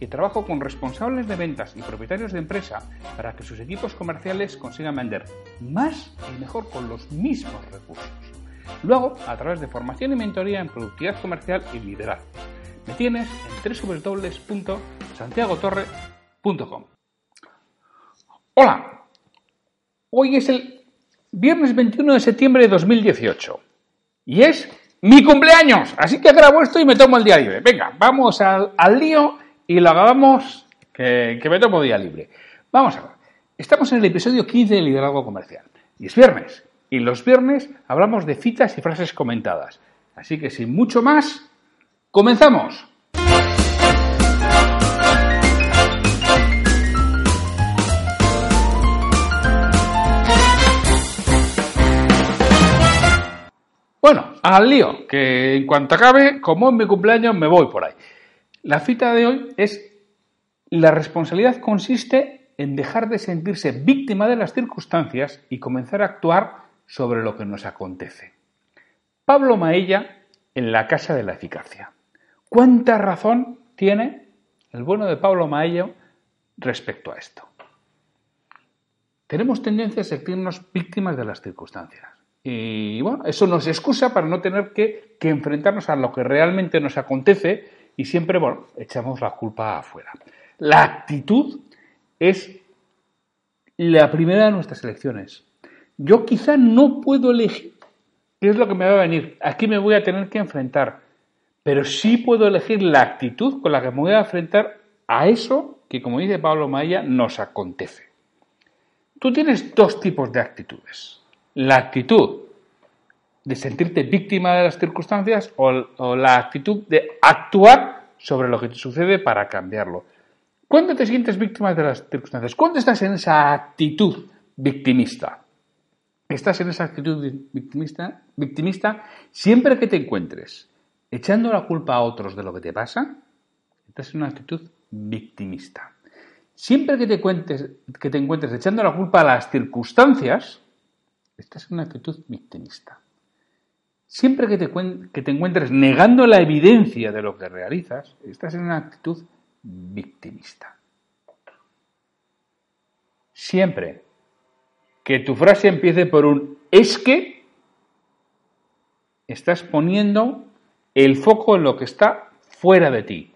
que trabajo con responsables de ventas y propietarios de empresa para que sus equipos comerciales consigan vender más y mejor con los mismos recursos. Luego, a través de formación y mentoría en productividad comercial y liderazgo. Me tienes en www.santiagotorre.com. Hola, hoy es el viernes 21 de septiembre de 2018 y es mi cumpleaños, así que grabo esto y me tomo el día libre. Venga, vamos al, al lío y lo hagamos que, que me tomo día libre. Vamos a ver. Estamos en el episodio 15 de Liderazgo Comercial. Y es viernes. Y los viernes hablamos de citas y frases comentadas. Así que sin mucho más, comenzamos. Bueno, al lío, que en cuanto acabe, como en mi cumpleaños, me voy por ahí. La cita de hoy es la responsabilidad consiste en dejar de sentirse víctima de las circunstancias y comenzar a actuar sobre lo que nos acontece. Pablo Maella en la Casa de la Eficacia. ¿Cuánta razón tiene el bueno de Pablo Maella respecto a esto? Tenemos tendencia a sentirnos víctimas de las circunstancias. Y bueno, eso nos excusa para no tener que enfrentarnos a lo que realmente nos acontece y siempre, bueno, echamos la culpa afuera. La actitud es la primera de nuestras elecciones. Yo quizá no puedo elegir qué es lo que me va a venir, aquí me voy a tener que enfrentar, pero sí puedo elegir la actitud con la que me voy a enfrentar a eso que, como dice Pablo Maya, nos acontece. Tú tienes dos tipos de actitudes. La actitud de sentirte víctima de las circunstancias o, la actitud de actuar sobre lo que te sucede para cambiarlo. ¿Cuándo te sientes víctima de las circunstancias? ¿Cuándo estás en esa actitud victimista? Estás en esa actitud victimista, victimista siempre que te encuentres echando la culpa a otros de lo que te pasa, estás en una actitud victimista. Siempre que te, cuentes, que te encuentres echando la culpa a las circunstancias, estás en una actitud victimista. Siempre que te, que te, encuentres negando la evidencia de lo que realizas, estás en una actitud victimista. Siempre que tu frase empiece por un es que, estás poniendo el foco en lo que está fuera de ti,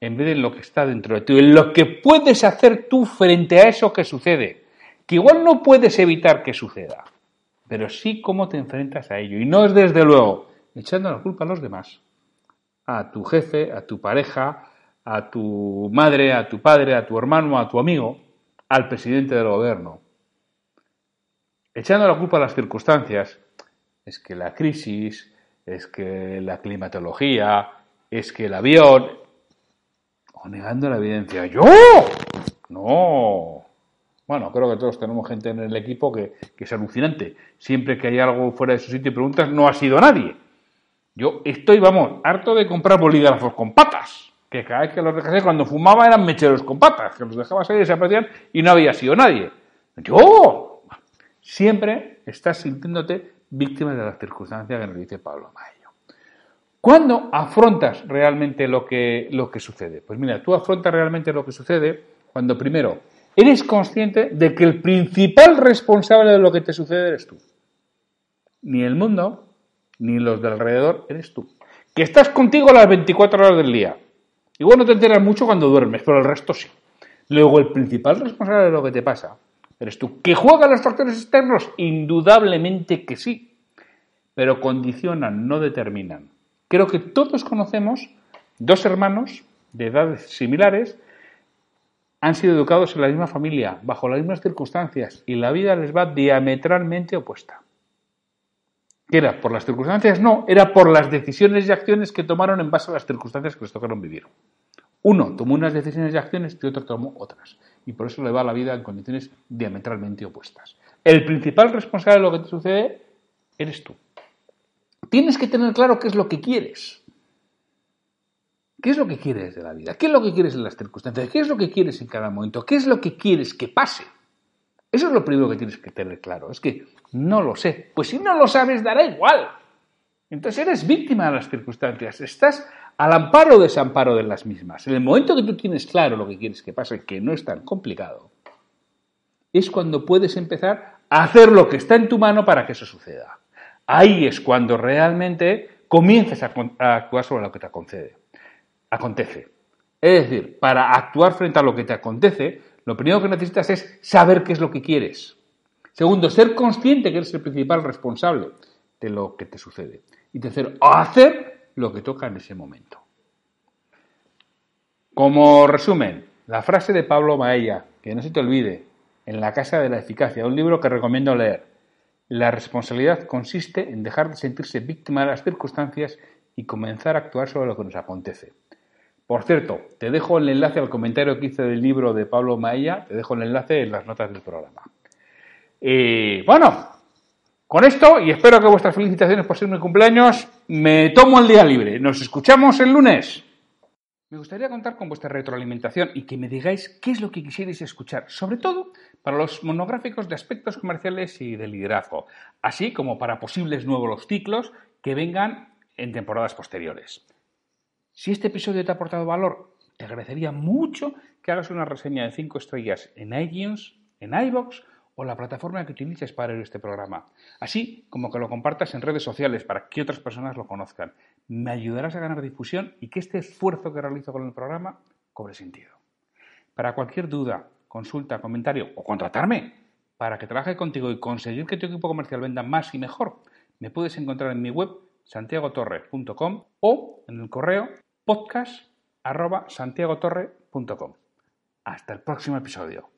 en vez de en lo que está dentro de ti, en lo que puedes hacer tú frente a eso que sucede, que igual no puedes evitar que suceda pero sí cómo te enfrentas a ello. Y no es desde luego echando la culpa a los demás, a tu jefe, a tu pareja, a tu madre, a tu padre, a tu hermano, a tu amigo, al presidente del gobierno. Echando la culpa a las circunstancias, es que la crisis, es que la climatología, es que el avión, o negando la evidencia. ¡Yo! No, bueno, creo que todos tenemos gente en el equipo que, es alucinante. Siempre que hay algo fuera de su sitio y preguntas, no ha sido nadie. Yo estoy, vamos, harto de comprar bolígrafos con patas. Que cada vez que los dejé, cuando fumaba eran mecheros con patas, que los dejaba salir y desaparecían y no había sido nadie. Yo, siempre estás sintiéndote víctima de las circunstancias que nos dice Pablo Mayo. ¿Cuándo afrontas realmente lo que, lo que sucede? Pues mira, tú afrontas realmente lo que sucede cuando primero eres consciente de que el principal responsable de lo que te sucede eres tú. Ni el mundo, ni los de alrededor, eres tú. Que estás contigo las 24 horas del día. Igual no te enteras mucho cuando duermes, pero el resto sí. Luego, el principal responsable de lo que te pasa, Eres tú. ¿Que juegan los factores externos? Indudablemente que sí. Pero condicionan, no determinan. Creo que todos conocemos dos hermanos de edades similares han sido educados en la misma familia, bajo las mismas circunstancias, y la vida les va diametralmente opuesta. ¿Qué era? ¿Por las circunstancias? No, era por las decisiones y acciones que tomaron en base a las circunstancias que les tocaron vivir. Uno tomó unas decisiones y acciones y otro tomó otras. Y por eso le va la vida en condiciones diametralmente opuestas. El principal responsable de lo que te sucede eres tú. Tienes que tener claro qué es lo que quieres. ¿Qué es lo que quieres de la vida? ¿Qué es lo que quieres en las circunstancias? ¿Qué es lo que quieres en cada momento? ¿Qué es lo que quieres que pase? Eso es lo primero que tienes que tener claro. Es que no lo sé. Pues si no lo sabes, dará igual. Entonces eres víctima de las circunstancias. Estás al amparo o desamparo de las mismas. En el momento que tú tienes claro lo que quieres que pase, que no es tan complicado, es cuando puedes empezar a hacer lo que está en tu mano para que eso suceda. Ahí es cuando realmente comienzas a, actuar sobre lo que te concede acontece. Es decir, para actuar frente a lo que te acontece, lo primero que necesitas es saber qué es lo que quieres. Segundo, ser consciente que eres el principal responsable de lo que te sucede. Y tercero, hacer lo que toca en ese momento. Como resumen, la frase de Pablo Maella, que no se te olvide, en La Casa de la Eficacia, un libro que recomiendo leer. La responsabilidad consiste en dejar de sentirse víctima de las circunstancias y comenzar a actuar sobre lo que nos acontece. Por cierto, te dejo el enlace al comentario que hice del libro de Pablo Maella, te dejo el enlace en las notas del programa. Y bueno, con esto, y espero que vuestras felicitaciones por ser mi cumpleaños, me tomo el día libre. Nos escuchamos el lunes. Me gustaría contar con vuestra retroalimentación y que me digáis qué es lo que quisierais escuchar, sobre todo para los monográficos de aspectos comerciales y de liderazgo, así como para posibles nuevos ciclos que vengan en temporadas posteriores. Si este episodio te ha aportado valor, te agradecería mucho que hagas una reseña de 5 estrellas en iTunes, en iBox o la plataforma que utilices para ver este programa, así como que lo compartas en redes sociales para que otras personas lo conozcan. Me ayudarás a ganar difusión y que este esfuerzo que realizo con el programa cobre sentido. Para cualquier duda, consulta, comentario o contratarme para que trabaje contigo y conseguir que tu equipo comercial venda más y mejor, me puedes encontrar en mi web santiagotorre.com o en el correo podcast.santiagotorre.com. Hasta el próximo episodio.